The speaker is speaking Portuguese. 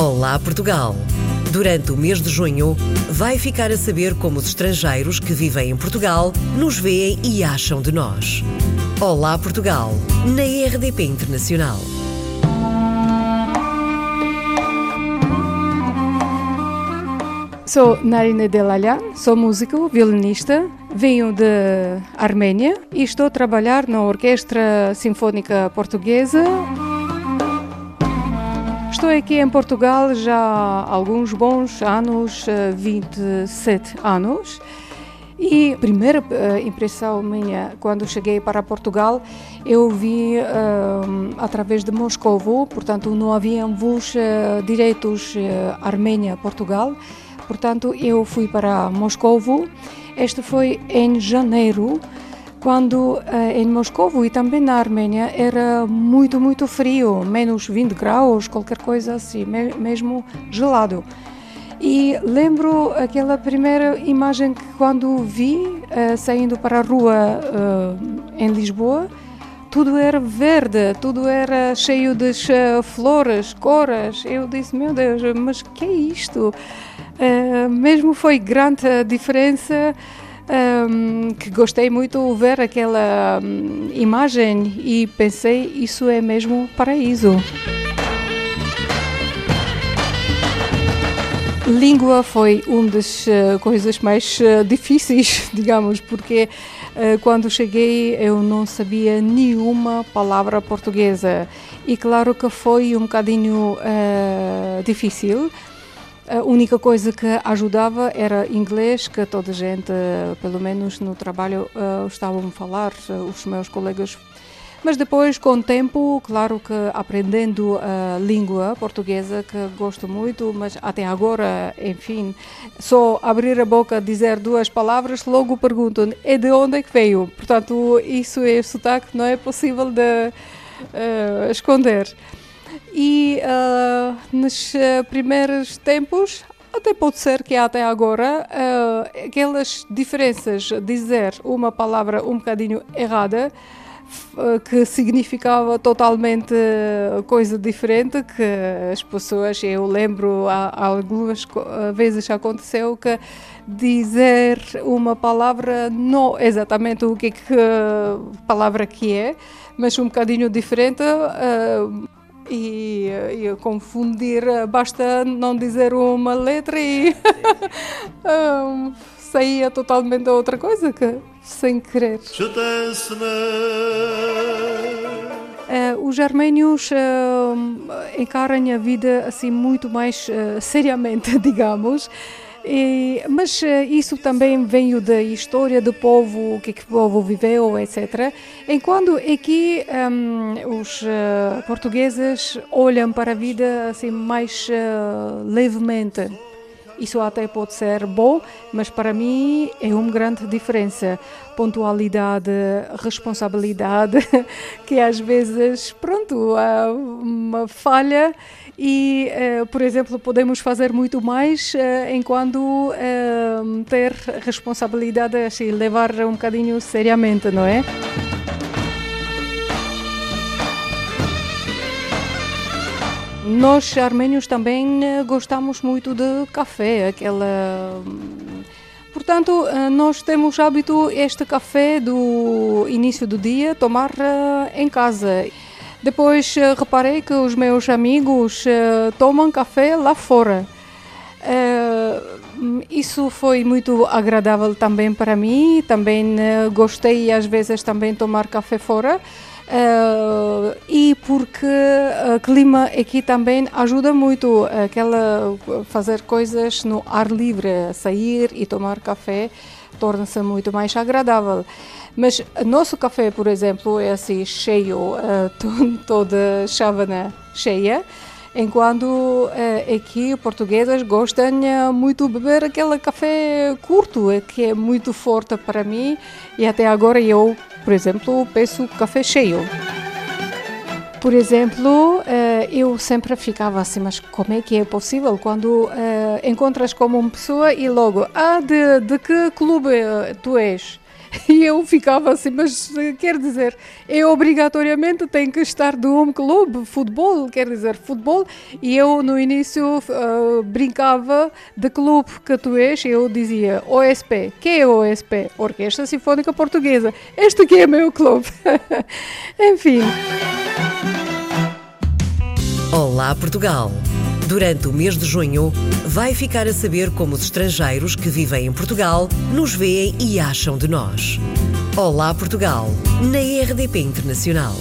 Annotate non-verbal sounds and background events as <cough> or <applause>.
Olá Portugal! Durante o mês de junho, vai ficar a saber como os estrangeiros que vivem em Portugal nos veem e acham de nós. Olá Portugal, na RDP Internacional. Sou Narina Delalyan, sou músico, violinista, venho de Arménia e estou a trabalhar na Orquestra Sinfónica Portuguesa. Estou aqui em Portugal já há alguns bons anos, 27 anos. E a primeira impressão minha quando cheguei para Portugal, eu vi uh, através de Moscovo, portanto não havia voos uh, diretos uh, Arménia-Portugal, portanto eu fui para Moscovo. Este foi em janeiro, quando em Moscovo e também na Arménia era muito, muito frio, menos 20 graus, qualquer coisa assim, mesmo gelado. E lembro aquela primeira imagem que quando vi uh, saindo para a rua uh, em Lisboa, tudo era verde, tudo era cheio de flores, cores. Eu disse, meu Deus, mas que é isto? mesmo foi grande a diferença. Um, que gostei muito ver aquela um, imagem e pensei isso é mesmo paraíso. Língua foi uma das uh, coisas mais uh, difíceis, <laughs> digamos, porque uh, quando cheguei eu não sabia nenhuma palavra portuguesa e claro que foi um bocadinho difícil. A única coisa que ajudava era inglês, que toda a gente, pelo menos no trabalho, estavam a falar, os meus colegas mas depois, com o tempo, claro que aprendendo a língua portuguesa, que gosto muito, mas até agora, enfim, só abrir a boca, dizer duas palavras, logo perguntam, e de onde é que veio? Portanto, isso é sotaque, não é possível de uh, esconder. E uh, nos primeiros tempos, até pode ser que até agora uh, aquelas diferenças, dizer uma palavra um bocadinho errada, que significava totalmente coisa diferente que as pessoas eu lembro algumas vezes aconteceu que dizer uma palavra não exatamente o que, é que palavra que é mas um bocadinho diferente e, e, confundir basta não dizer uma letra e <laughs> um, saía totalmente outra coisa que sem querer. Uh, os arménios uh, encaram a vida assim muito mais uh, seriamente, <laughs> digamos. E, mas isso também veio da história do povo, o que, que o povo viveu, etc. Enquanto aqui um, os portugueses olham para a vida assim mais levemente isso até pode ser bom, mas para mim é uma grande diferença. Pontualidade, responsabilidade, <laughs> que às vezes, pronto, há uma falha e, eh, por exemplo, podemos fazer muito mais eh, enquanto eh, ter responsabilidade, assim, levar um bocadinho seriamente, não é? Nós armênios também eh, gostamos muito de café, aquela Portanto, eh, nós temos hábito este café do início do dia tomar eh, em casa. Depois reparei que os meus amigos tomam café lá fora. Isso foi muito agradável também para mim. Também gostei às vezes também tomar café fora. Uh, e porque o clima aqui também ajuda muito aquela fazer coisas no ar livre, sair e tomar café torna-se muito mais agradável. Mas nosso café, por exemplo, é assim cheio, <laughs> uh, toda chávena cheia, enquanto uh, aqui portugueses gostam muito de beber aquele café curto, que é muito forte para mim e até agora eu por exemplo, peço café cheio. Por exemplo, eh, eu sempre ficava assim, mas como é que é possível quando uh, encontras como uma pessoa e logo, ah, de, de que clube tu és? <laughs> E eu ficava assim, mas quer dizer, eu obrigatoriamente tenho que estar de um clube, futebol, quer dizer, futebol. E eu no início uh, brincava de clube que tu és, eu dizia OSP. Que é OSP? Orquestra Sinfónica Portuguesa. Este aqui é meu clube. <laughs> Enfim. Olá, Portugal! Durante o mês de junho, vai ficar a saber como os estrangeiros que vivem em Portugal nos veem e acham de nós. Olá, Portugal, na RDP Internacional.